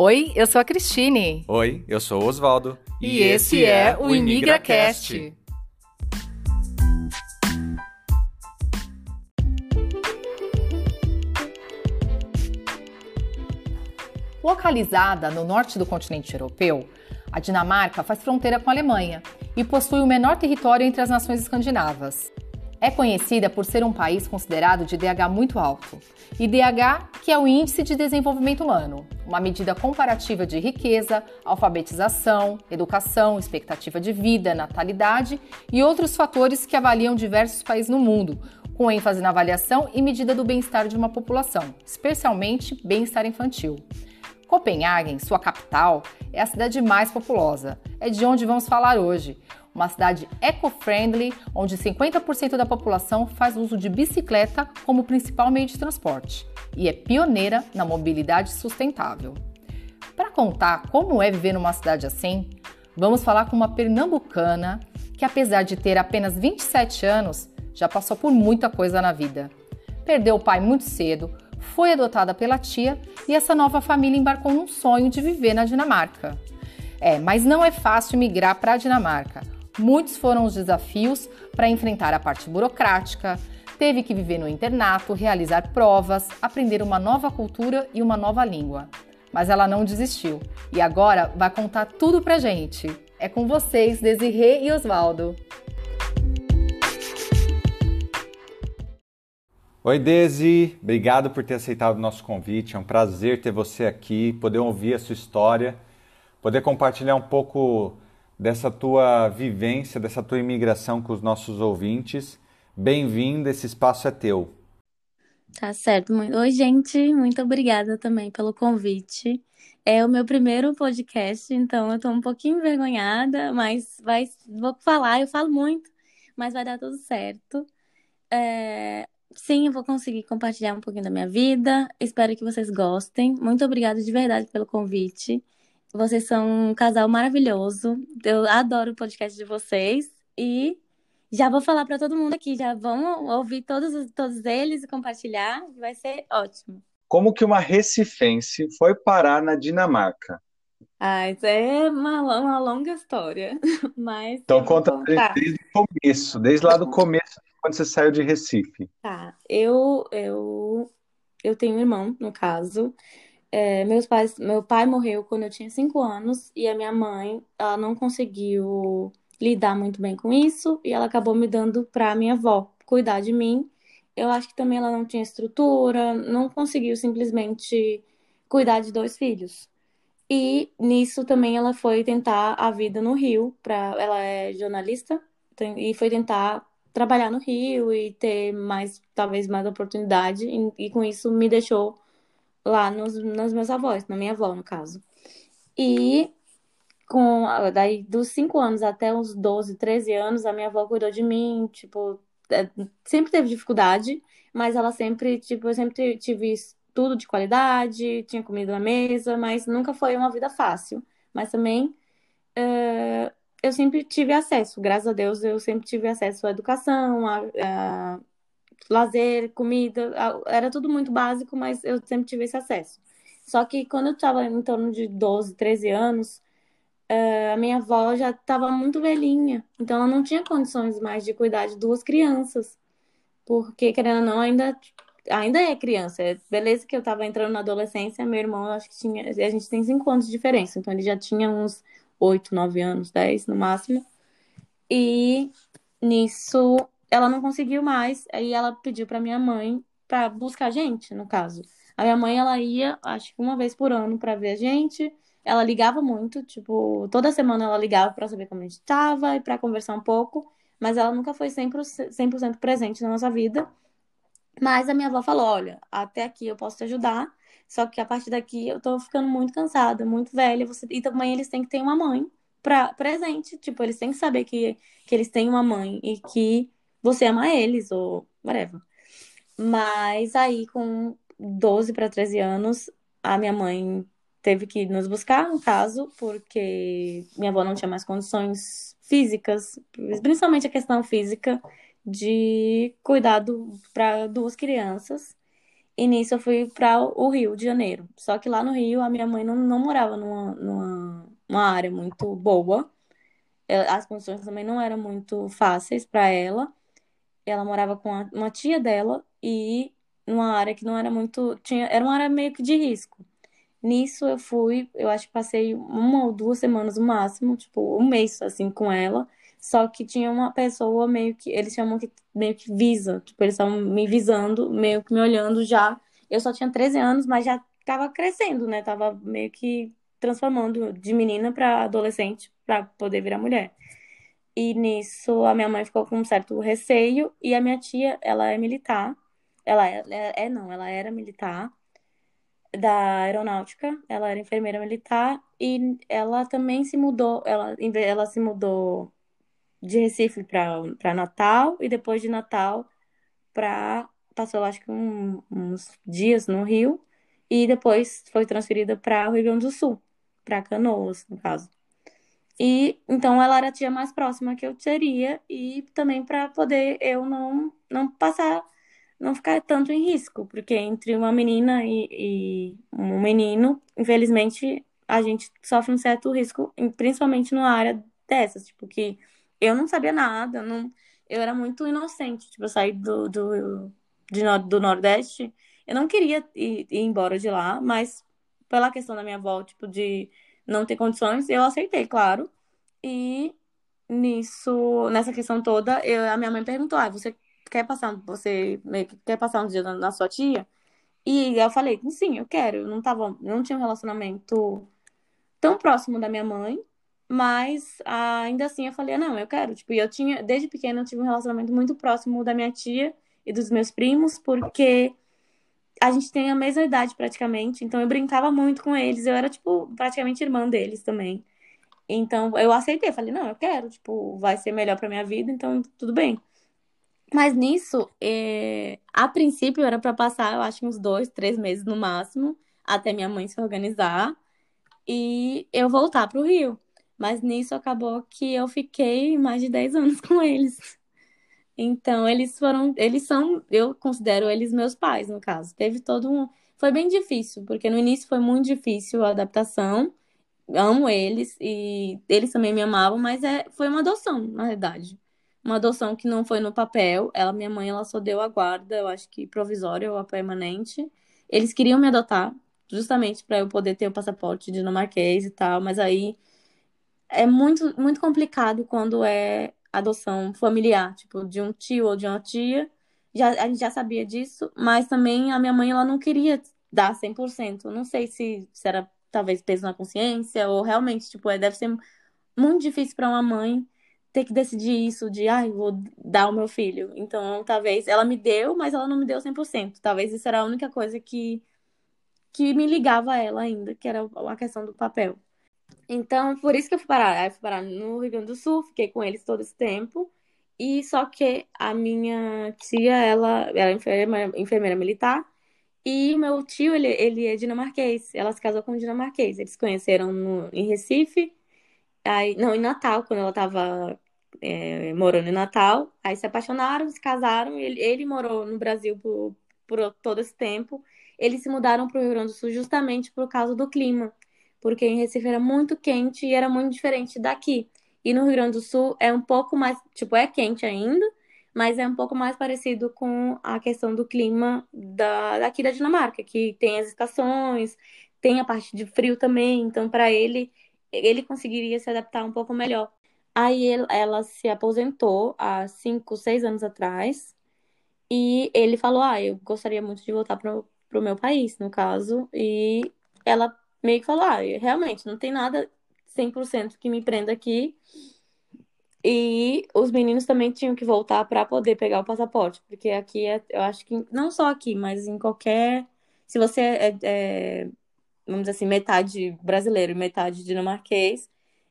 Oi, eu sou a Cristine. Oi, eu sou o Oswaldo. E, esse é o ImigraCast. Localizada no norte do continente europeu, a Dinamarca faz fronteira com a Alemanha e possui o menor território entre as nações escandinavas. É conhecida por ser um país considerado de DH muito alto. IDH, que é o Índice de Desenvolvimento Humano, uma medida comparativa de riqueza, alfabetização, educação, expectativa de vida, natalidade e outros fatores que avaliam diversos países no mundo, com ênfase na avaliação e medida do bem-estar de uma população, especialmente bem-estar infantil. Copenhagen, sua capital, é a cidade mais populosa. É de onde vamos falar hoje. Uma cidade eco-friendly, onde 50% da população faz uso de bicicleta como principal meio de transporte e é pioneira na mobilidade sustentável. Para contar como é viver numa cidade assim, vamos falar com uma pernambucana que, apesar de ter apenas 27 anos, já passou por muita coisa na vida. Perdeu o pai muito cedo, foi adotada pela tia e essa nova família embarcou num sonho de viver na Dinamarca. É, mas não é fácil migrar para a Dinamarca. Muitos foram os desafios para enfrentar a parte burocrática, teve que viver no internato, realizar provas, aprender uma nova cultura e uma nova língua. Mas ela não desistiu e agora vai contar tudo pra gente. É com vocês, Desirê e Osvaldo. Oi, Desi. Obrigado por ter aceitado o nosso convite. É um prazer ter você aqui, poder ouvir a sua história, poder compartilhar um pouco dessa tua vivência, dessa tua imigração com os nossos ouvintes. Bem-vindo, esse espaço é teu. Tá certo. Oi, gente. Muito obrigada também pelo convite. É o meu primeiro podcast, então eu tô um pouquinho envergonhada, mas vai, vou falar, eu falo muito, mas vai dar tudo certo. É, sim, eu vou conseguir compartilhar um pouquinho da minha vida. Espero que vocês gostem. Muito obrigada de verdade pelo convite. Vocês são um casal maravilhoso. Eu adoro o podcast de vocês e já vou falar para todo mundo aqui, já vão ouvir todos, todos eles e compartilhar, vai ser ótimo. Como que uma recifense foi parar na Dinamarca? Ah, isso é uma, uma longa história, mas... Então conta desde o começo, desde lá do começo, quando você saiu de Recife. Tá, eu, eu, eu tenho um irmão, no caso, é, meus pais, meu pai morreu quando eu tinha cinco anos e a minha mãe, ela não conseguiu lidar muito bem com isso e ela acabou me dando para minha avó cuidar de mim. Eu acho que também ela não tinha estrutura, não conseguiu simplesmente cuidar de dois filhos. E nisso também ela foi tentar a vida no Rio, pra, ela é jornalista e foi tentar trabalhar no Rio e ter mais, talvez mais oportunidade e, e com isso me deixou lá nos, nos meus avós, na minha avó, no caso. E com daí dos 5 anos até os 12, 13 anos, a minha avó cuidou de mim, tipo, é, sempre teve dificuldade, mas ela sempre, tipo, eu sempre tive tudo de qualidade, tinha comida na mesa, mas nunca foi uma vida fácil. Mas também uh, eu sempre tive acesso, graças a Deus, eu sempre tive acesso à educação, a, lazer, comida, era tudo muito básico, mas eu sempre tive esse acesso. Só que quando eu estava em torno de 12, 13 anos, uh, a minha avó já estava muito velhinha, então ela não tinha condições mais de cuidar de duas crianças, porque, querendo ou não, ainda, ainda é criança. Beleza que eu estava entrando na adolescência, meu irmão, acho que tinha, a gente tem 5 anos de diferença, então ele já tinha uns 8, 9 anos, 10 no máximo, e nisso ela não conseguiu mais, aí ela pediu para minha mãe para buscar a gente, no caso. A minha mãe, ela ia, acho que uma vez por ano para ver a gente. Ela ligava muito, tipo, toda semana ela ligava para saber como a gente estava e para conversar um pouco, mas ela nunca foi 100%, 100 presente na nossa vida. Mas a minha avó falou: olha, até aqui eu posso te ajudar, só que a partir daqui eu tô ficando muito cansada, muito velha. Você... E também eles têm que ter uma mãe pra... presente. Tipo, eles têm que saber que, que eles têm uma mãe e que você ama eles, ou whatever. Mas aí, com 12 para 13 anos, a minha mãe teve que nos buscar, no caso, porque minha avó não tinha mais condições físicas, principalmente a questão física de cuidado para duas crianças. E nisso eu fui para o Rio de Janeiro. Só que lá no Rio a minha mãe não, não morava numa, numa uma área muito boa. As condições também não eram muito fáceis para ela. Ela morava com uma tia dela e numa área que não era muito. Tinha, era uma área meio que de risco. Nisso eu fui, eu acho que passei uma ou duas semanas no máximo, tipo, um mês assim com ela. Só que tinha uma pessoa meio que. Eles chamam que meio que visa. Tipo, eles estavam me visando, meio que me olhando já. Eu só tinha 13 anos, mas já tava crescendo, né? Tava meio que transformando de menina para adolescente para poder virar mulher. E nisso a minha mãe ficou com um certo receio. E a minha tia, ela é militar. Ela é, é, não, ela era militar da aeronáutica, ela era enfermeira militar. E ela também se mudou, ela, ela se mudou de Recife para Natal. E depois de Natal para passou acho que um, uns dias no Rio. E depois foi transferida para o Rio Grande do Sul, para Canoas, no caso. E então ela era a tia mais próxima que eu teria e também para poder eu não não passar não ficar tanto em risco, porque entre uma menina e, e um menino, infelizmente, a gente sofre um certo risco, principalmente numa área dessas, tipo, que eu não sabia nada, não, eu era muito inocente, tipo, eu saí do, do, de, do Nordeste, eu não queria ir, ir embora de lá, mas pela questão da minha avó, tipo, de não ter condições, eu aceitei, claro, e nisso, nessa questão toda, eu, a minha mãe perguntou, ah, você quer passar, você quer passar um dia na, na sua tia? E eu falei, sim, eu quero. Eu não tava, não tinha um relacionamento tão próximo da minha mãe, mas ainda assim eu falei, não, eu quero. Tipo, eu tinha, desde pequena eu tive um relacionamento muito próximo da minha tia e dos meus primos, porque a gente tem a mesma idade praticamente, então eu brincava muito com eles, eu era, tipo, praticamente irmã deles também. Então eu aceitei, falei, não, eu quero, tipo, vai ser melhor pra minha vida, então tudo bem. Mas nisso, é... a princípio era para passar, eu acho, uns dois, três meses no máximo, até minha mãe se organizar e eu voltar para o Rio. Mas nisso acabou que eu fiquei mais de 10 anos com eles. Então, eles foram, eles são, eu considero eles meus pais, no caso. Teve todo um. Foi bem difícil, porque no início foi muito difícil a adaptação. Amo eles e eles também me amavam, mas é, foi uma adoção, na verdade uma adoção que não foi no papel. Ela, minha mãe, ela só deu a guarda, eu acho que provisória ou a permanente. Eles queriam me adotar, justamente para eu poder ter o passaporte dinamarquês e tal, mas aí é muito muito complicado quando é adoção familiar, tipo de um tio ou de uma tia. Já, a gente já sabia disso, mas também a minha mãe ela não queria dar 100%. Não sei se, se era talvez peso na consciência ou realmente, tipo, é, deve ser muito difícil para uma mãe ter que decidir isso de, ai, ah, vou dar ao meu filho. Então, talvez ela me deu, mas ela não me deu 100%. Talvez isso era a única coisa que que me ligava a ela ainda, que era a questão do papel. Então, por isso que eu fui parar. Aí fui parar no Rio Grande do Sul, fiquei com eles todo esse tempo. E só que a minha tia, ela era enfermeira, enfermeira militar. E meu tio, ele, ele é dinamarquês. Ela se casou com um dinamarquês. Eles se conheceram no, em Recife. Aí, não, em Natal, quando ela tava é, morando em Natal. Aí se apaixonaram, se casaram. Ele, ele morou no Brasil por, por todo esse tempo. Eles se mudaram para o Rio Grande do Sul justamente por causa do clima, porque em Recife era muito quente e era muito diferente daqui. E no Rio Grande do Sul é um pouco mais, tipo, é quente ainda, mas é um pouco mais parecido com a questão do clima da, daqui da Dinamarca, que tem as estações, tem a parte de frio também, então para ele ele conseguiria se adaptar um pouco melhor. Aí ela se aposentou há cinco, seis anos atrás. E ele falou: Ah, eu gostaria muito de voltar pro, pro meu país, no caso. E ela meio que falou: Ah, realmente, não tem nada 100% que me prenda aqui. E os meninos também tinham que voltar para poder pegar o passaporte, porque aqui é, eu acho que não só aqui, mas em qualquer. Se você é, é vamos dizer assim, metade brasileiro e metade dinamarquês,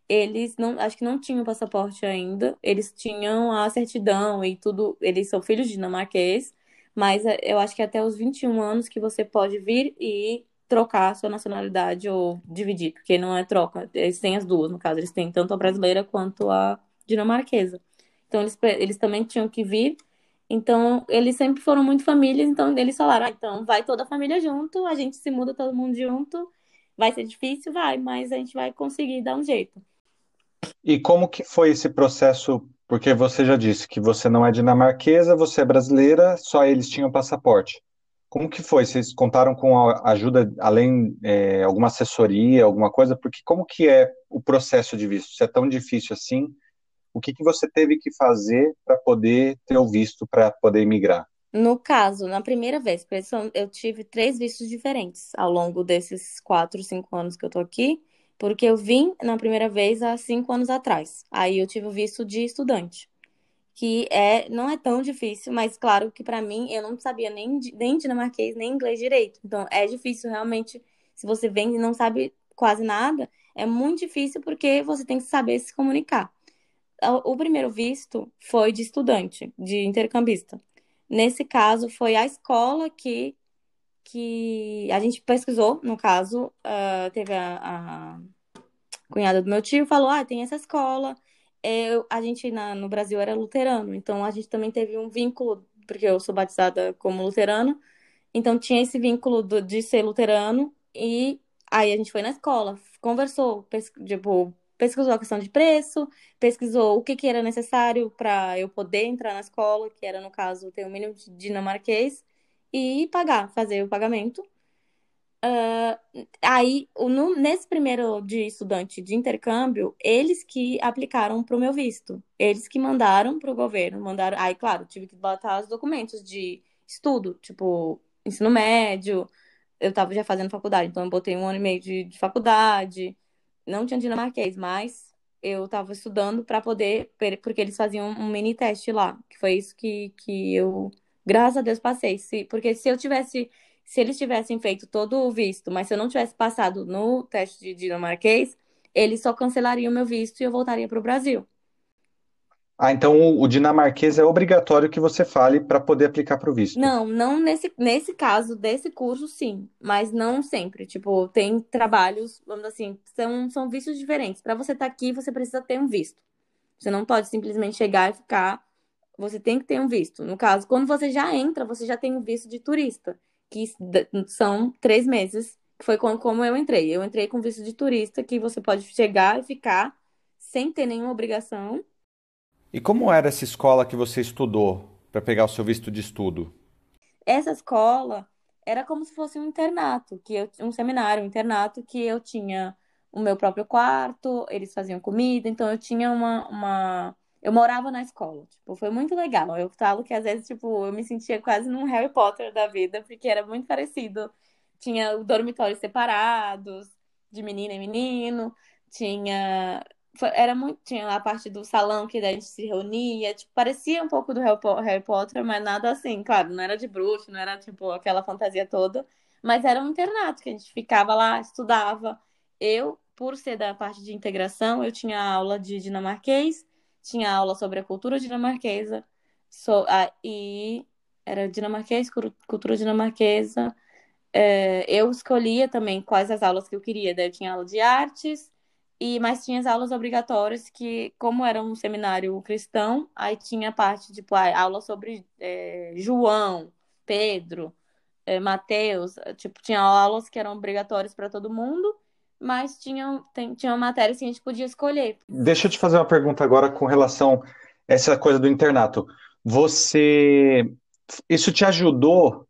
eles não, acho que não tinham passaporte ainda, eles tinham a certidão e tudo, eles são filhos de dinamarquês, mas é, eu acho que até os 21 anos que você pode vir e trocar a sua nacionalidade ou dividir, porque não é troca, eles têm as duas, no caso, eles têm tanto a brasileira quanto a dinamarquesa. Então eles, eles também tinham que vir Então, eles sempre foram muito famílias, então eles falaram, ah, então vai toda a família junto, a gente se muda todo mundo junto, vai ser difícil, vai, mas a gente vai conseguir dar um jeito. E como que foi esse processo? Porque você já disse que você não é dinamarquesa, você é brasileira, só eles tinham passaporte. Como que foi? Vocês contaram com ajuda, além, é, alguma assessoria, alguma coisa? Porque como que é o processo de visto? Se é tão difícil assim, o que que você teve que fazer para poder ter o visto para poder imigrar? No caso, na primeira vez, eu tive três vistos diferentes ao longo desses quatro, cinco anos que eu tô aqui, porque eu vim na primeira vez há cinco anos atrás. Aí eu tive o visto de estudante, que é, não é tão difícil, mas claro que para mim eu não sabia nem, nem dinamarquês, nem inglês direito. Então é difícil realmente, se você vem e não sabe quase nada, é muito difícil porque você tem que saber se comunicar. O primeiro visto foi de estudante, de intercambista. Nesse caso, foi a escola que, que a gente pesquisou, no caso, ah, teve a, a cunhada do meu tio falou, ah, tem essa escola. Eu, a gente na, no Brasil era luterano, então a gente também teve um vínculo, porque eu sou batizada como luterana, então tinha esse vínculo do- de ser luterano, e aí a gente foi na escola, conversou, pes- tipo, pesquisou a questão de preço, pesquisou o que que era necessário para eu poder entrar na escola, que era, no caso, ter o mínimo de dinamarquês, e pagar, fazer o pagamento. Ah, aí, no- nesse primeiro de estudante de intercâmbio, eles que aplicaram para o meu visto. Eles que mandaram para o governo. Mandaram. Aí, claro, tive que botar os documentos de estudo, tipo, ensino médio. Eu estava já fazendo faculdade, então eu botei um ano e meio de, de faculdade. Não tinha dinamarquês, mas eu estava estudando para poder, porque eles faziam um mini teste lá, que foi isso que, que eu, graças a Deus, passei. Se, porque se eu tivesse se eles tivessem feito todo o visto, mas se eu não tivesse passado no teste de dinamarquês, eles só cancelariam meu visto e eu voltaria para o Brasil. Ah, então o, o dinamarquês é obrigatório que você fale para poder aplicar para o visto. Não, não nesse, nesse caso desse curso, sim, mas não sempre. Tipo, tem trabalhos, vamos dizer assim, são, são vistos diferentes. Para você estar aqui, você precisa ter um visto. Você não pode simplesmente chegar e ficar. Você tem que ter um visto. No caso, quando você já entra, você já tem um visto de turista, que são três meses, que foi como, como eu entrei. Eu entrei com visto de turista, que você pode chegar e ficar sem ter nenhuma obrigação. E como era essa escola que você estudou para pegar o seu visto de estudo? Essa escola era como se fosse um internato, que eu, um seminário, um internato, que eu tinha o meu próprio quarto, eles faziam comida, então eu tinha uma, uma... Eu morava na escola, tipo, foi muito legal. Eu falo que às vezes, tipo, eu me sentia quase num Harry Potter da vida, porque era muito parecido. Tinha dormitórios separados, de menina e menino, tinha... Era muito... Tinha a parte do salão que a gente se reunia, tipo, parecia um pouco do Harry Potter, mas nada assim, claro, não era de bruxo, não era, tipo, aquela fantasia toda, mas era um internato, que a gente ficava lá, estudava, eu, por ser da parte de integração, eu tinha aula de dinamarquês, tinha aula sobre a cultura dinamarquesa, so, ah, e era dinamarquês, cultura dinamarquesa. É, eu escolhia também quais as aulas que eu queria. Daí eu tinha aula de artes, e mas tinha as aulas obrigatórias que, como era um seminário cristão, aí tinha parte, tipo, ah, aula sobre é, João, Pedro, é, Mateus, tipo, tinha aulas que eram obrigatórias para todo mundo mas tinham, tem, tinham matérias que a gente podia escolher. Deixa eu te fazer uma pergunta agora com relação a essa coisa do internato. Você, isso te ajudou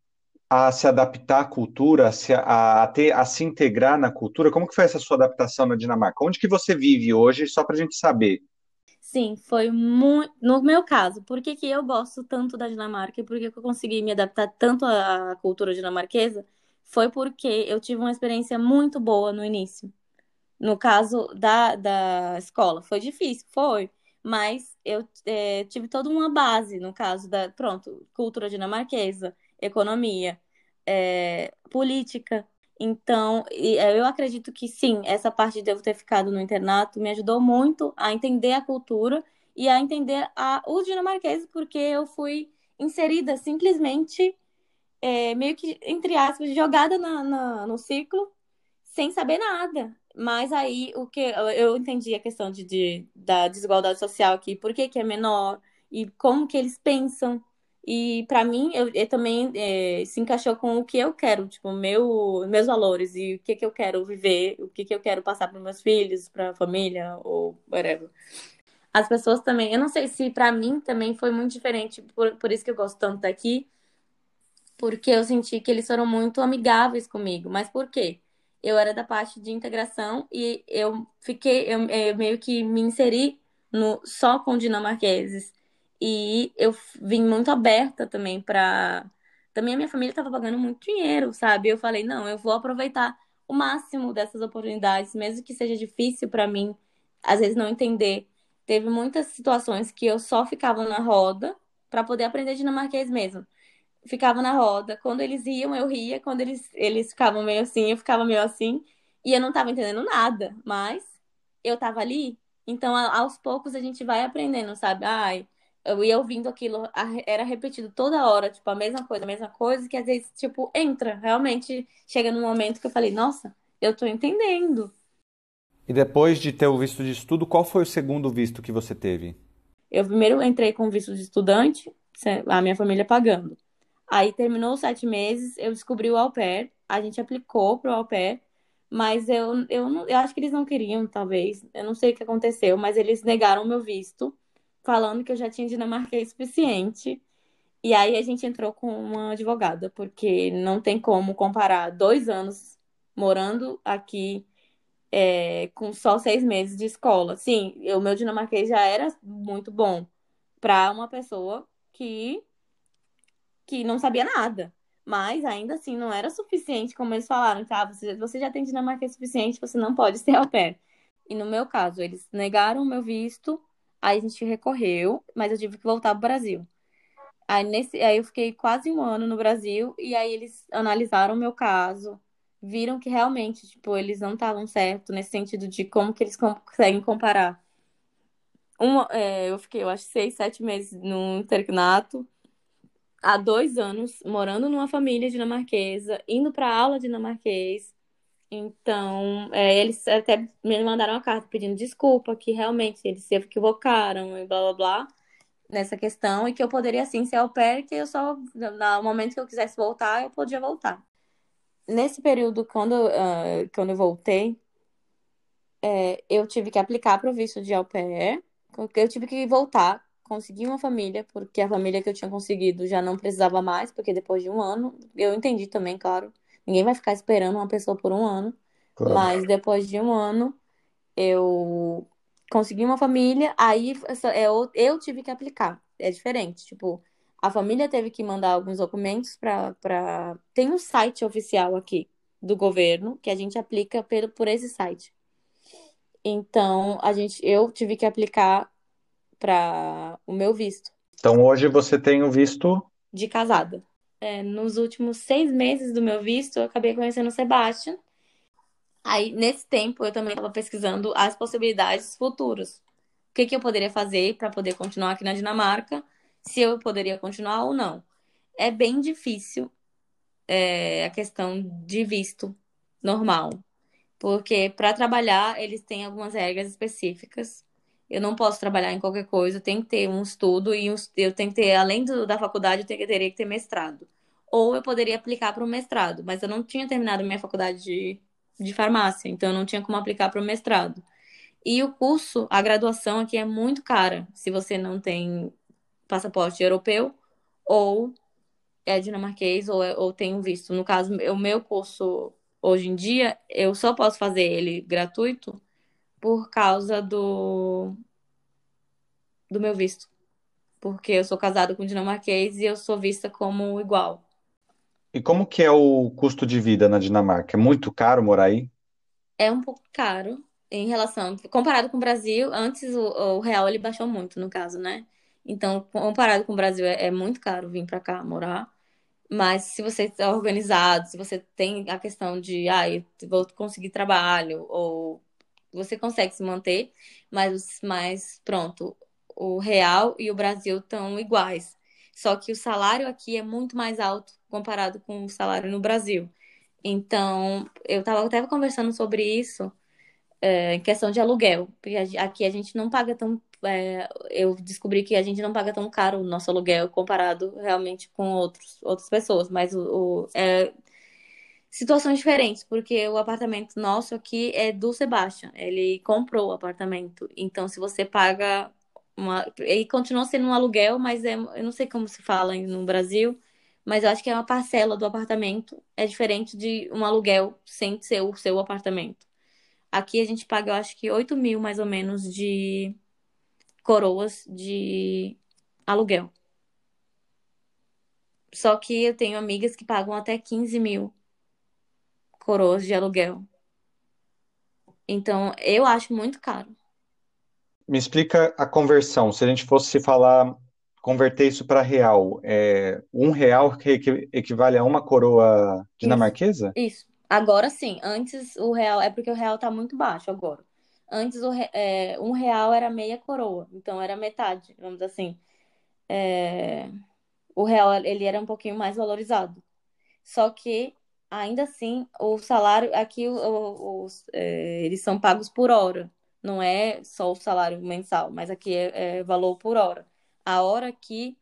a se adaptar à cultura, a se, a, a ter, a se integrar na cultura? Como que foi essa sua adaptação na Dinamarca? Onde que você vive hoje, só para a gente saber? Sim, foi muito. No meu caso, por que que eu gosto tanto da Dinamarca e por que que eu consegui me adaptar tanto à à cultura dinamarquesa? Foi porque eu tive uma experiência muito boa no início. No caso da, da escola, foi difícil, foi, mas eu é, tive toda uma base, no caso da, pronto, cultura dinamarquesa, economia, é, política. Então, e, é, eu acredito que sim, essa parte de eu ter ficado no internato me ajudou muito a entender a cultura e a entender a, os dinamarqueses, porque eu fui inserida simplesmente, é, meio que, entre aspas, jogada na, na- no ciclo sem saber nada. Mas aí o que eu entendi a questão de, de- da desigualdade social aqui, por que que é menor e como que eles pensam. E para mim, eu, eu também é, se encaixou com o que eu quero, tipo, meu, meus valores e o que, que eu quero viver, o que, que eu quero passar para meus filhos, para a família ou whatever. As pessoas também, eu não sei se para mim também foi muito diferente, por, por isso que eu gosto tanto daqui, porque eu senti que eles foram muito amigáveis comigo. Mas por quê? Eu era da parte de integração e eu fiquei, eu, eu meio que me inseri no só com dinamarqueses. E eu vim muito aberta também para. Também a minha família estava pagando muito dinheiro, sabe? Eu falei, não, eu vou aproveitar o máximo dessas oportunidades, mesmo que seja difícil para mim, às vezes não entender. Teve muitas situações que eu só ficava na roda para poder aprender dinamarquês mesmo ficava na roda. Quando eles iam, eu ria. Quando eles, eles ficavam meio assim, eu ficava meio assim. E eu não estava entendendo nada, mas eu estava ali. Então, aos poucos, a gente vai aprendendo, sabe? Ai, eu ia ouvindo aquilo, era repetido toda hora, tipo, a mesma coisa, a mesma coisa, que às vezes, tipo, entra. Realmente, chega num momento que eu falei, nossa, eu tô entendendo. E depois de ter o visto de estudo, qual foi o segundo visto que você teve? Eu primeiro entrei com visto de estudante, a minha família pagando. Aí terminou os sete meses, eu descobri o au pair, a gente aplicou pro au pair, mas eu, eu, não, eu acho que eles não queriam, talvez. Eu não sei o que aconteceu, mas eles negaram o meu visto, falando que eu já tinha dinamarquês suficiente. E aí a gente entrou com uma advogada, porque não tem como comparar dois anos morando aqui é, com só seis meses de escola. Sim, o meu dinamarquês já era muito bom para uma pessoa que que não sabia nada. Mas ainda assim não era suficiente, como eles falaram, tá? Você, você já tem dinamarquês suficiente, você não pode ser au pair. E no meu caso, eles negaram o meu visto, aí a gente recorreu, mas eu tive que voltar pro Brasil. Aí, nesse, aí eu fiquei quase um ano no Brasil, e aí eles analisaram o meu caso, viram que realmente, tipo, eles não estavam certo nesse sentido de como que eles conseguem comparar. Uma, é, eu fiquei, eu acho, seis, sete meses no internato, há dois anos morando numa família dinamarquesa, indo para aula dinamarquês. Então, é, eles até me mandaram uma carta pedindo desculpa, que realmente eles se equivocaram e blá blá blá nessa questão, e que eu poderia sim ser au pair, que eu só, no momento que eu quisesse voltar, eu podia voltar. Nesse período, quando, uh, quando eu voltei, é, eu tive que aplicar para o visto de au pair, eu tive que voltar consegui uma família, porque a família que eu tinha conseguido já não precisava mais, porque depois de um ano, eu entendi também, claro, ninguém vai ficar esperando uma pessoa por um ano, claro. mas depois de um ano, eu consegui uma família, aí eu, eu tive que aplicar, é diferente, tipo, a família teve que mandar alguns documentos para. Pra... Tem um site oficial aqui do governo que a gente aplica por, por esse site. Então, a gente, eu tive que aplicar para o meu visto. Então hoje você tem o visto de casada. É, nos últimos seis meses do meu visto, eu acabei conhecendo o Sebastian. Aí, nesse tempo, eu também estava pesquisando as possibilidades futuras. O que, que eu poderia fazer para poder continuar aqui na Dinamarca, se eu poderia continuar ou não. É bem difícil é, a questão de visto normal, porque para trabalhar eles têm algumas regras específicas eu não posso trabalhar em qualquer coisa, eu tenho que ter um estudo e um, eu tenho que ter, além do, da faculdade, eu tenho, teria que ter mestrado. Ou eu poderia aplicar para o mestrado, mas eu não tinha terminado minha faculdade de, de farmácia, então eu não tinha como aplicar para o mestrado. E o curso, a graduação aqui é muito cara, se você não tem passaporte europeu ou é dinamarquês ou, é, ou tem um visto. No caso, o meu curso hoje em dia, eu só posso fazer ele gratuito por causa do, do meu visto. Porque eu sou casada com um dinamarquês e eu sou vista como igual. E como que é o custo de vida na Dinamarca? É muito caro morar aí? É um pouco caro em relação, comparado com o Brasil, antes o, o real ele baixou muito, no caso, né? Então, comparado com o Brasil, é, é muito caro vir para cá morar. Mas se você está organizado, se você tem a questão de, ah, eu vou conseguir trabalho, ou você consegue se manter, mas, mas pronto, o real e o Brasil estão iguais. Só que o salário aqui é muito mais alto comparado com o salário no Brasil. Então, eu estava até conversando sobre isso é, em questão de aluguel, porque aqui a gente não paga tão é, eu descobri que a gente não paga tão caro o nosso aluguel comparado realmente com outros, outras pessoas, mas o, o é, situações diferentes, porque o apartamento nosso aqui é do Sebastian, ele comprou o apartamento, então se você paga uma, ele continua sendo um aluguel, mas é, eu não sei como se fala no Brasil, mas eu acho que é uma parcela do apartamento, é diferente de um aluguel sem ser o seu apartamento. Aqui a gente paga, eu acho que 8 mil mais ou menos de coroas de aluguel. Só que eu tenho amigas que pagam até 15 mil coroas de aluguel. Então, eu acho muito caro. Me explica a conversão. Se a gente fosse falar, converter isso para real, é, um real que equivale a uma coroa dinamarquesa? Isso. isso. Agora sim. Antes o real é porque o real está muito baixo agora. Antes o, é, um real era meia coroa, então era metade, vamos dizer assim. É, o real ele era um pouquinho mais valorizado. Só que ainda assim o salário aqui os, é, eles são pagos por hora, não é só o salário mensal, mas aqui é, é valor por hora. A hora aqui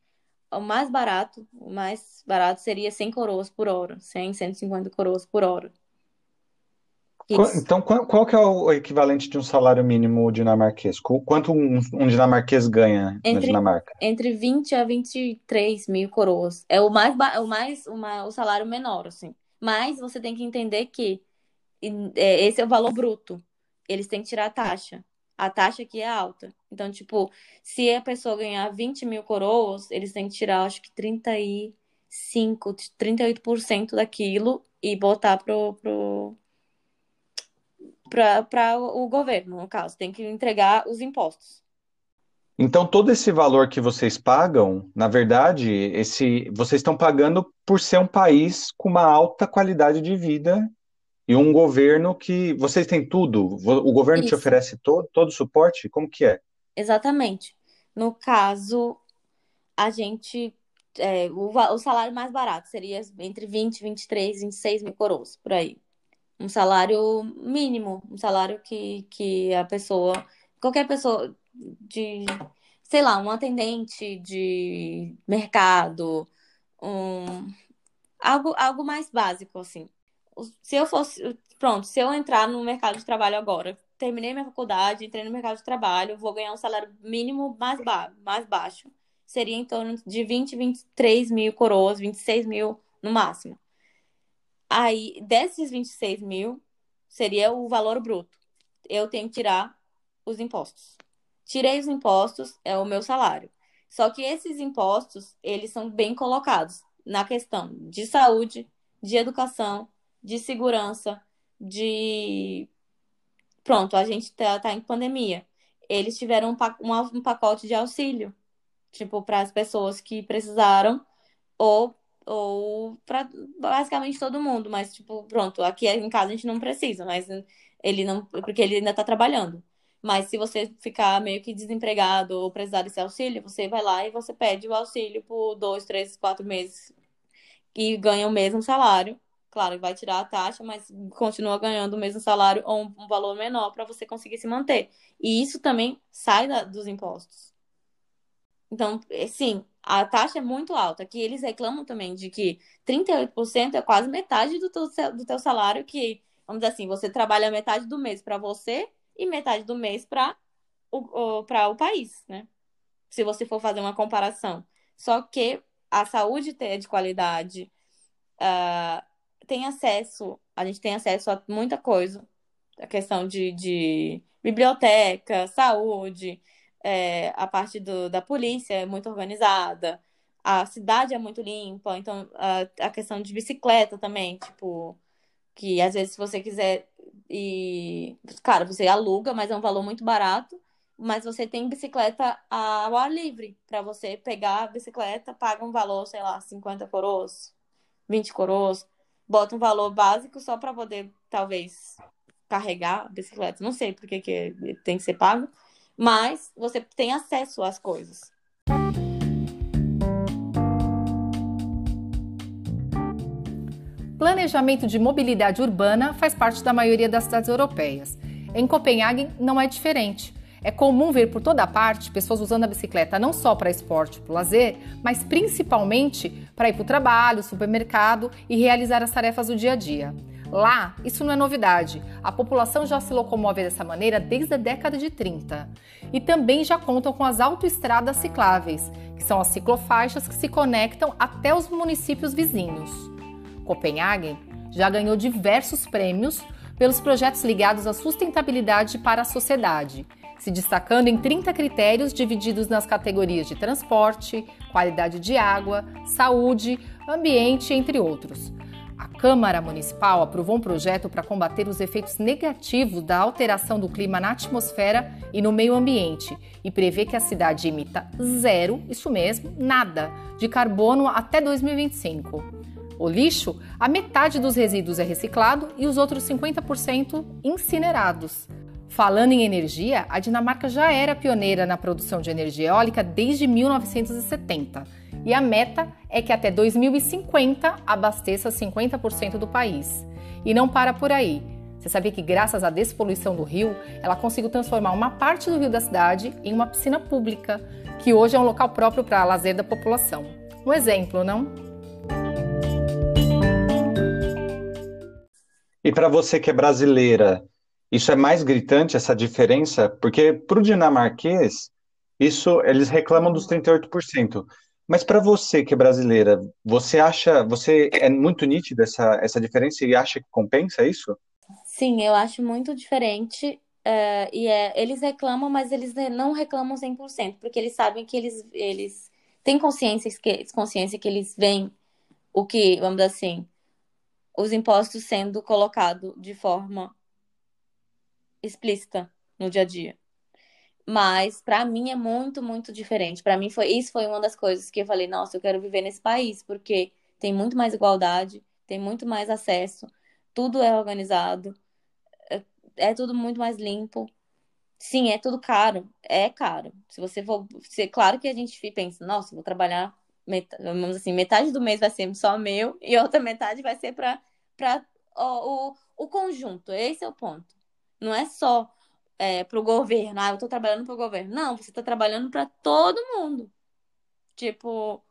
o mais barato, o mais barato seria 100 coroas por hora, 100, 150 coroas por hora. Isso. Então, qual, qual que é o equivalente de um salário mínimo dinamarquês? Quanto um, um dinamarquês ganha entre, na Dinamarca? Entre 20 a 23 mil coroas. É o mais, o mais uma, o salário menor, assim. Mas você tem que entender que é, esse é o valor bruto. Eles têm que tirar a taxa. A taxa aqui é alta. Então, tipo, se a pessoa ganhar 20 mil coroas, eles têm que tirar, acho que 35, 38% daquilo e botar pro, pro para o governo, no caso, tem que entregar os impostos. Então, todo esse valor que vocês pagam, na verdade, esse, vocês estão pagando por ser um país com uma alta qualidade de vida e um governo que vocês têm tudo. O governo Isso. te oferece todo, todo o suporte? Como que é? Exatamente. No caso, a gente. É, o, o salário mais barato seria entre 20, 23, 26 mil coroas, por aí um salário mínimo, um salário que, que a pessoa, qualquer pessoa de, sei lá, um atendente de mercado, um, algo, algo mais básico, assim. Se eu fosse, pronto, se eu entrar no mercado de trabalho agora, terminei minha faculdade, entrei no mercado de trabalho, vou ganhar um salário mínimo mais, ba mais baixo. Seria em torno de 20, 23 mil coroas, 26 mil no máximo. Aí, desses 26 mil, seria o valor bruto. Eu tenho que tirar os impostos. Tirei os impostos, é o meu salário. Só que esses impostos, eles são bem colocados na questão de saúde, de educação, de segurança, de. Pronto, a gente tá, tá em pandemia. Eles tiveram um, um pacote de auxílio, tipo, para as pessoas que precisaram ou ou para basicamente todo mundo, mas tipo, pronto, aqui em casa a gente não precisa, mas ele não, porque ele ainda tá trabalhando. Mas se você ficar meio que desempregado ou precisar desse auxílio, você vai lá e você pede o auxílio por dois, três, quatro meses e ganha o mesmo salário. Claro, vai tirar a taxa, mas continua ganhando o mesmo salário ou um, valor menor para você conseguir se manter. E isso também sai da, dos impostos. Então, é, sim, a taxa é muito alta, que eles reclamam também de que 38% é quase metade do teu, do teu salário, que, vamos dizer assim, você trabalha metade do mês para você e metade do mês para o, o, o país, né? Se você for fazer uma comparação. Só que a saúde é de qualidade, uh, tem acesso, a gente tem acesso a muita coisa, a questão de, de biblioteca, saúde, é, a parte do, da polícia é muito organizada, a cidade é muito limpa, então a, a questão de bicicleta também, tipo, que às vezes se você quiser e claro, você aluga, mas é um valor muito barato, mas você tem bicicleta ao ar livre, para você pegar a bicicleta, paga um valor, sei lá, 50 coroas, 20 coroas, bota um valor básico só para poder talvez carregar a bicicleta, não sei porque que tem que ser pago, mas você tem acesso às coisas. Planejamento de mobilidade urbana faz parte da maioria das cidades europeias. Em Copenhague não é diferente. É comum ver por toda parte pessoas usando a bicicleta não só para esporte, para lazer, mas principalmente para ir para o trabalho, supermercado e realizar as tarefas do dia a dia. Lá, isso não é novidade. A população já se locomove dessa maneira desde a década de 30. E também já contam com as autoestradas cicláveis, que são as ciclofaixas que se conectam até os municípios vizinhos. Copenhague já ganhou diversos prêmios pelos projetos ligados à sustentabilidade para a sociedade, se destacando em 30 critérios divididos nas categorias de transporte, qualidade de água, saúde, ambiente, entre outros. Câmara Municipal aprovou um projeto para combater os efeitos negativos da alteração do clima na atmosfera e no meio ambiente e prevê que a cidade emita zero, isso mesmo, nada, de carbono até 2025. O lixo, a metade dos resíduos é reciclado e os outros 50% incinerados. Falando em energia, a Dinamarca já era pioneira na produção de energia eólica desde 1970 e a meta é que até 2050 abasteça 50% do país. E não para por aí. Você sabia que graças à despoluição do rio, ela conseguiu transformar uma parte do rio da cidade em uma piscina pública, que hoje é um local próprio para lazer da população. Um exemplo, não? E para você que é brasileira, isso é mais gritante, essa diferença? Porque para o dinamarquês, isso eles reclamam dos 38%. Mas para você que é brasileira, você acha, você é muito nítida essa, essa diferença e acha que compensa isso? Sim, eu acho muito diferente. Uh, e é, eles reclamam, mas eles não reclamam 100%, porque eles sabem que eles, eles têm consciência que, consciência que eles veem o que, vamos dizer assim, os impostos sendo colocados de forma explícita no dia a dia. Mas para mim é muito, muito diferente. Para mim foi isso foi uma das coisas que eu falei, nossa, eu quero viver nesse país porque tem muito mais igualdade, tem muito mais acesso, tudo é organizado, é, é tudo muito mais limpo. Sim, é tudo caro, é caro. Se você for, se, claro que a gente pensa, nossa, vou trabalhar, metade, vamos assim, metade do mês vai ser só meu e outra metade vai ser para para o, o, o conjunto. Esse é o ponto. Não é só é, para o governo, ah, eu estou trabalhando para o governo. Não, você está trabalhando para todo mundo. Tipo,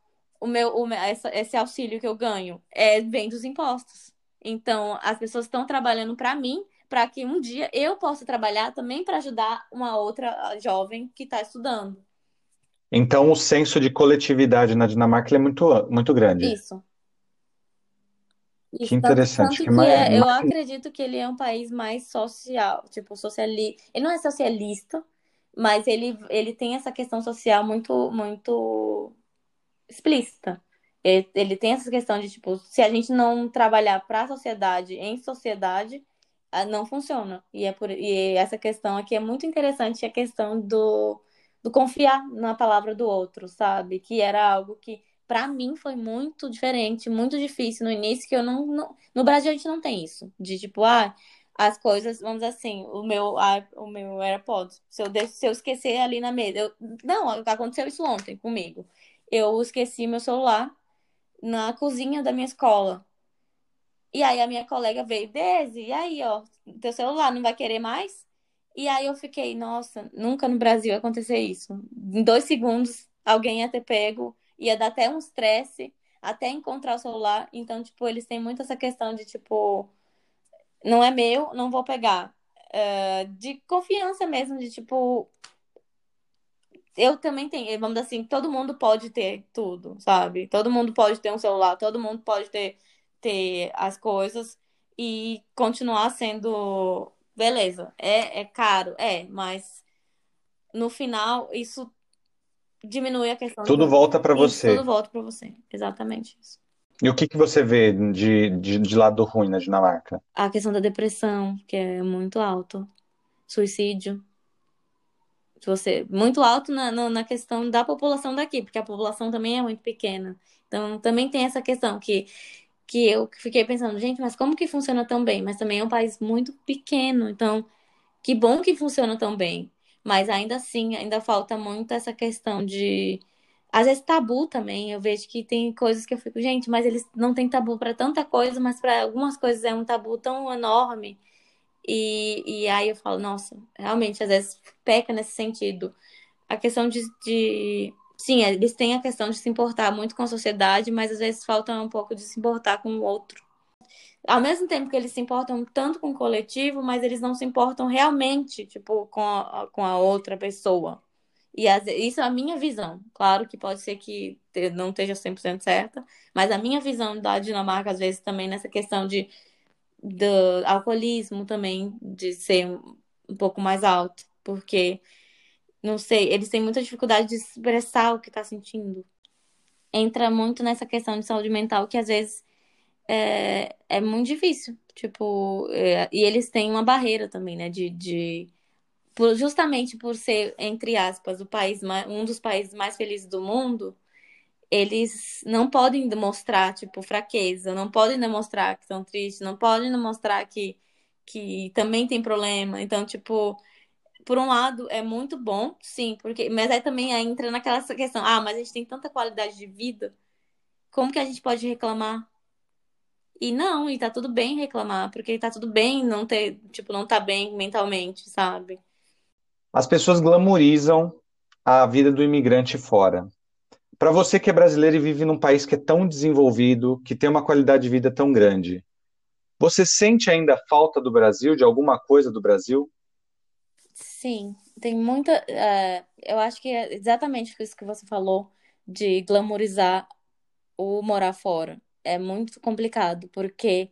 o meu, o, essa, esse auxílio que eu ganho é vem dos impostos. Então, as pessoas estão trabalhando para mim, para que um dia eu possa trabalhar também para ajudar uma outra jovem que está estudando. Então, o senso de coletividade na Dinamarca é muito, muito grande. Isso. Que interessante. Que mais, é, eu acredito que ele é um país mais social, tipo, socialista. Ele não é socialista, mas ele, ele tem essa questão social muito, muito explícita. Ele, ele tem essa questão de, tipo, se a gente não trabalhar para a sociedade, em sociedade, não funciona. E, é por, e essa questão aqui é muito interessante, a questão do, do confiar na palavra do outro, sabe? Que era algo que para mim foi muito diferente, muito difícil no início, que eu não, não, No Brasil a gente não tem isso. De tipo, ah, as coisas, vamos assim, o meu, ah, o meu AirPods, se eu, se eu esquecer ali na mesa. Eu, não, aconteceu isso ontem comigo. Eu esqueci meu celular na cozinha da minha escola. E aí a minha colega veio, Desi, e aí, ó, teu celular não vai querer mais? E aí eu fiquei, nossa, nunca no Brasil ia acontecer isso. Em dois segundos, alguém ia ter pego ia dar até um estresse até encontrar o celular. Então, tipo, eles têm muito essa questão de, tipo, não é meu, não vou pegar. Uh, de confiança mesmo, de tipo. Eu também tenho, vamos dizer assim, todo mundo pode ter tudo, sabe? Todo mundo pode ter um celular, todo mundo pode ter, ter as coisas e continuar sendo. Beleza, é, é caro, é, mas no final isso diminui a questão Tudo volta para você. Tudo volta para você, exatamente isso. E o que, que você vê de, de, de lado ruim na Dinamarca? A questão da depressão, que é muito alto. Suicídio. Você, muito alto na, na, na questão da população daqui, porque a população também é muito pequena. Então, também tem essa questão que, que eu fiquei pensando, gente, mas como que funciona tão bem? Mas também é um país muito pequeno, então, que bom que funciona tão bem. Mas ainda assim, ainda falta muito essa questão de. Às vezes tabu também. Eu vejo que tem coisas que eu fico, gente, mas eles não têm tabu para tanta coisa, mas para algumas coisas é um tabu tão enorme. E, e aí eu falo, nossa, realmente, às vezes peca nesse sentido. A questão de, de. Sim, eles têm a questão de se importar muito com a sociedade, mas às vezes falta um pouco de se importar com o outro. Ao mesmo tempo que eles se importam tanto com o coletivo, mas eles não se importam realmente, tipo, com a, com a outra pessoa. E as, isso é a minha visão. Claro que pode ser que não esteja 100% certa, mas a minha visão da Dinamarca, às vezes, também nessa questão de do alcoolismo também, de ser um pouco mais alto, porque, não sei, eles têm muita dificuldade de expressar o que está sentindo. Entra muito nessa questão de saúde mental, que às vezes é, é muito difícil, tipo, é, e eles têm uma barreira também, né, de, de por, justamente por ser, entre aspas, o país, um dos países mais felizes do mundo, eles não podem demonstrar, tipo, fraqueza, não podem demonstrar que estão tristes, não podem demonstrar que, que também tem problema. Então, tipo, por um lado, é muito bom, sim, porque, mas aí também entra naquela questão, ah, mas a gente tem tanta qualidade de vida, como que a gente pode reclamar? E não, e tá tudo bem reclamar, porque tá tudo bem não ter, tipo, não tá bem mentalmente, sabe? As pessoas glamorizam a vida do imigrante fora. Para você que é brasileiro e vive num país que é tão desenvolvido, que tem uma qualidade de vida tão grande, você sente ainda falta do Brasil, de alguma coisa do Brasil? Sim, tem muita. É, eu acho que é exatamente isso que você falou, de glamorizar o morar fora. É muito complicado, porque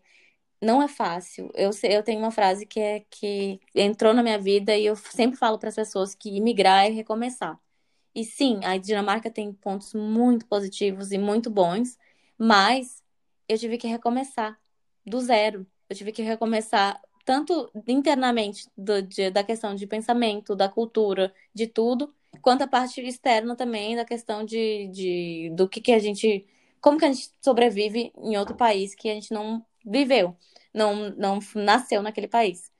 não é fácil. Eu, eu tenho uma frase que é que entrou na minha vida e eu sempre falo para as pessoas que imigrar é recomeçar. E sim, a Dinamarca tem pontos muito positivos e muito bons, mas eu tive que recomeçar do zero. Eu tive que recomeçar tanto internamente do, de, da questão de pensamento, da cultura, de tudo, quanto a parte externa também da questão de, de do que, que a gente, como que a gente sobrevive em outro país que a gente não viveu não, não nasceu naquele país.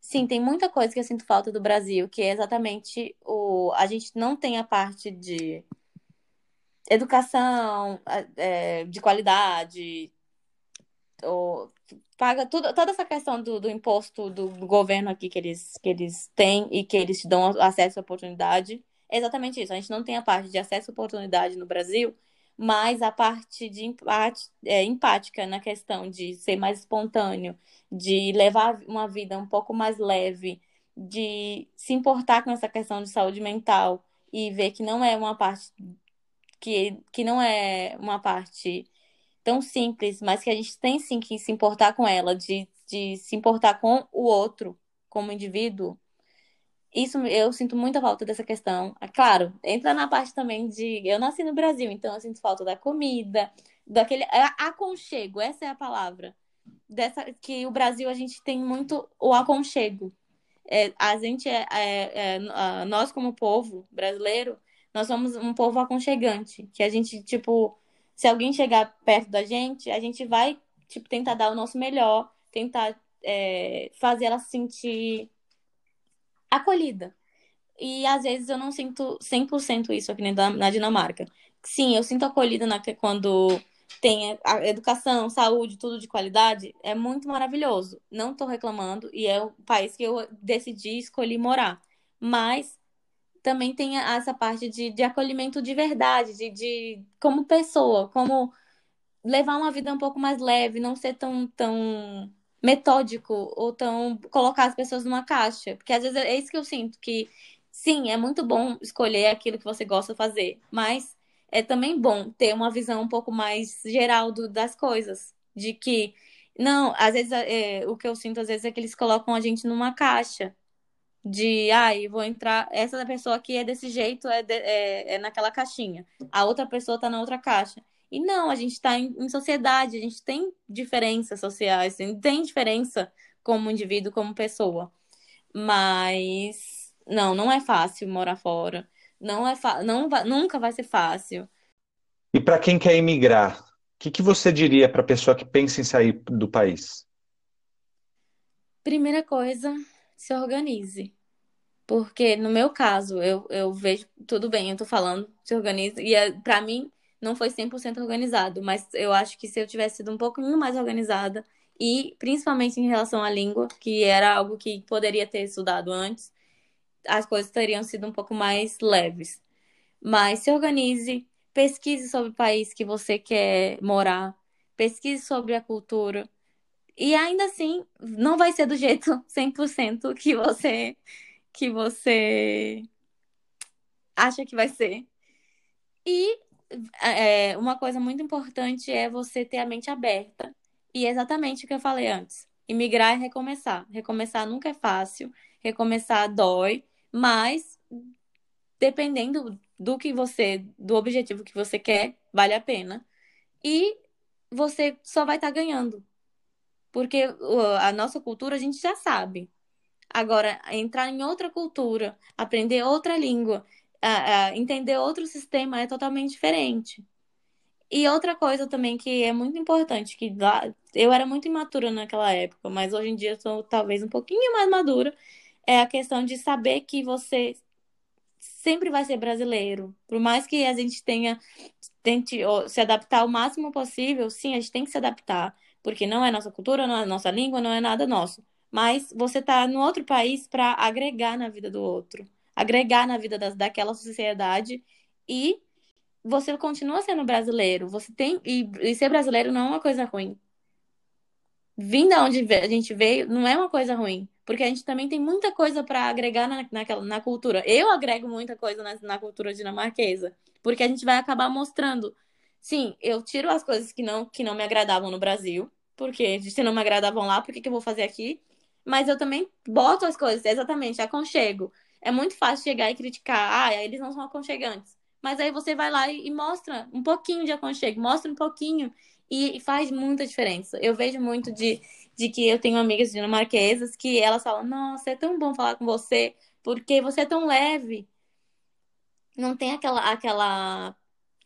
Sim, tem muita coisa que eu sinto falta do Brasil, que é exatamente o. A gente não tem a parte de educação é, de qualidade, ou, paga tudo, toda essa questão do, do imposto do, governo aqui que eles, que eles têm e que eles dão acesso à oportunidade. É exatamente isso. A gente não tem a parte de acesso à oportunidade no Brasil mas a parte de empate, é, empática na questão de ser mais espontâneo, de levar uma vida um pouco mais leve, de se importar com essa questão de saúde mental e ver que não é uma parte que, que não é uma parte tão simples, mas que a gente tem sim que se importar com ela, de, de se importar com o outro como indivíduo, isso eu sinto muita falta dessa questão. Ah, claro, entra na parte também de eu nasci no Brasil, então eu sinto falta da comida, daquele é, aconchego, essa é a palavra. Dessa que o Brasil a gente tem muito o aconchego. É, a gente é, é, é, nós como povo brasileiro, nós somos um povo aconchegante, que a gente tipo, se alguém chegar perto da gente, a gente vai tipo tentar dar o nosso melhor, tentar é, fazer ela se sentir acolhida. E às vezes eu não sinto 100% isso aqui na Dinamarca. Sim, eu sinto acolhida na, quando tem a educação, saúde, tudo de qualidade, é muito maravilhoso. Não estou reclamando e é o país que eu decidi escolher morar. Mas também tem essa parte de, de acolhimento de verdade, de, de como pessoa, como levar uma vida um pouco mais leve, não ser tão, tão metódico ou tão colocar as pessoas numa caixa. Porque às vezes é isso que eu sinto, que sim, é muito bom escolher aquilo que você gosta de fazer, mas é também bom ter uma visão um pouco mais geral do, das coisas. De que, não, às vezes é, o que eu sinto às vezes é que eles colocam a gente numa caixa. De, ai, ah, vou entrar. Essa pessoa aqui é desse jeito, é, de, é, é naquela caixinha. A outra pessoa tá na outra caixa. E não, a gente está em, em, sociedade, a gente tem diferenças sociais, tem diferença como indivíduo, como pessoa. Mas não, não é fácil morar fora. Não é não nunca vai ser fácil. E para quem quer emigrar, o que, que você diria para a pessoa que pensa em sair do país? Primeira coisa, se organize. Porque no meu caso, eu, eu vejo, tudo bem, eu tô falando, se organize. E é, para mim, não foi 100% organizado, mas eu acho que se eu tivesse sido um pouquinho mais organizada e principalmente em relação à língua, que era algo que poderia ter estudado antes, as coisas teriam sido um pouco mais leves. Mas se organize, pesquise sobre o país que você quer morar, pesquise sobre a cultura. E ainda assim, não vai ser do jeito 100% que você que você acha que vai ser. E é, uma coisa muito importante é você ter a mente aberta. E é exatamente o que eu falei antes. Imigrar é recomeçar. Recomeçar nunca é fácil. Recomeçar dói, mas dependendo do que você, do objetivo que você quer, vale a pena. E você só vai estar tá ganhando. Porque a nossa cultura a gente já sabe. Agora, entrar em outra cultura, aprender outra língua, entender outro sistema é totalmente diferente. E outra coisa também que é muito importante, que lá, eu era muito imatura naquela época, mas hoje em dia eu sou talvez um pouquinho mais madura, é a questão de saber que você sempre vai ser brasileiro. Por mais que a gente tenha tente se adaptar o máximo possível, sim, a gente tem que se adaptar, porque não é nossa cultura, não é nossa língua, não é nada nosso. Mas você está no outro país para agregar na vida do outro, agregar na vida daquela sociedade e você continua sendo brasileiro. Você tem e, e ser brasileiro não é uma coisa ruim. Vindo da onde a gente veio não é uma coisa ruim porque a gente também tem muita coisa para agregar na, naquela, na cultura. Eu agrego muita coisa na, na cultura dinamarquesa, porque a gente vai acabar mostrando. Sim, eu tiro as coisas que não, que não me agradavam no Brasil, porque se não me agradavam lá, por que, que eu vou fazer aqui? Mas eu também boto as coisas, exatamente, aconchego. É muito fácil chegar e criticar, ah, eles não são aconchegantes. Mas aí você vai lá e, e mostra um pouquinho de aconchego, mostra um pouquinho e, e faz muita diferença. Eu vejo muito de de que eu tenho amigas dinamarquesas que elas falam: Nossa, é tão bom falar com você, porque você é tão leve. Não tem aquela, aquela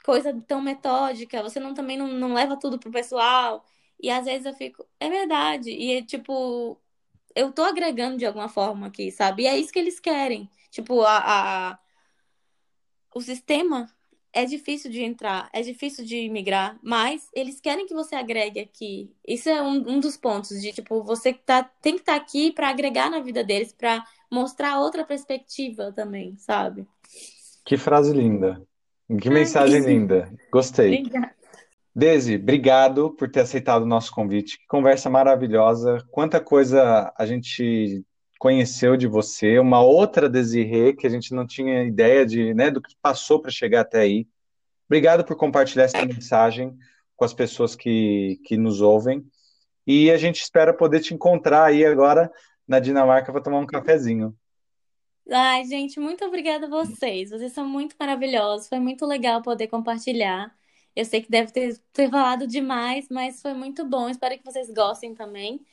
coisa tão metódica, você não também não, não leva tudo pro pessoal. E às vezes eu fico, é verdade. E é tipo, eu tô agregando de alguma forma aqui, sabe? E é isso que eles querem. Tipo, a, a o sistema é difícil de entrar, é difícil de migrar, mas eles querem que você agregue aqui. Isso é um, um dos pontos de tipo você tá, tem que estar tá aqui para agregar na vida deles, para mostrar outra perspectiva também, sabe? Que frase linda. Que mensagem linda. Gostei. Obrigada. Desi, obrigado por ter aceitado o nosso convite. Que conversa maravilhosa. Quanta coisa a gente conheceu de você, uma outra Desirê que a gente não tinha ideia de, né, do que passou para chegar até aí. Obrigado por compartilhar essa mensagem com as pessoas que, que nos ouvem. E a gente espera poder te encontrar aí agora na Dinamarca para tomar um cafezinho. Ai, gente, muito obrigada a vocês. Vocês são muito maravilhosos. Foi muito legal poder compartilhar. Eu sei que deve ter, ter falado demais, mas foi muito bom. Espero que vocês gostem também.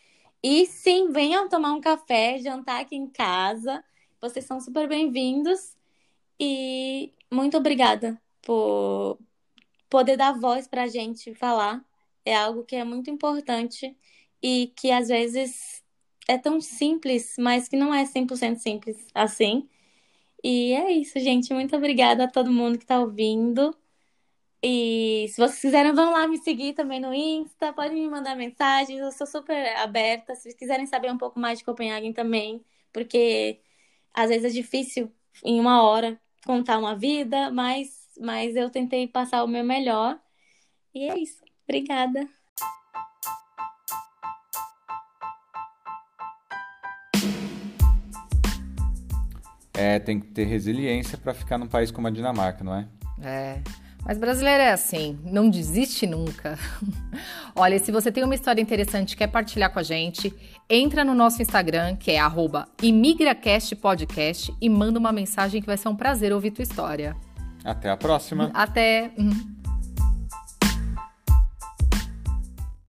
E sim, venham tomar um café, jantar aqui em casa. Vocês são super bem-vindos. E muito obrigada por poder dar voz para a gente falar. É algo que é muito importante e que às vezes é tão simples, mas que não é 100% simples assim. E é isso, gente. Muito obrigada a todo mundo que está ouvindo. E se vocês quiserem, vão lá me seguir também no Insta, podem me mandar mensagens, eu sou super aberta. Se vocês quiserem saber um pouco mais de Copenhague também, porque às vezes é difícil em uma hora contar uma vida, mas, mas eu tentei passar o meu melhor. E é isso. Obrigada. É, tem que ter resiliência para ficar num país como a Dinamarca, não é? É. Mas brasileiro é assim, não desiste nunca. Olha, se você tem uma história interessante e quer partilhar com a gente, entra no nosso Instagram, que é imigracastpodcast e manda uma mensagem que vai ser um prazer ouvir tua história. Até a próxima. Até. Uhum.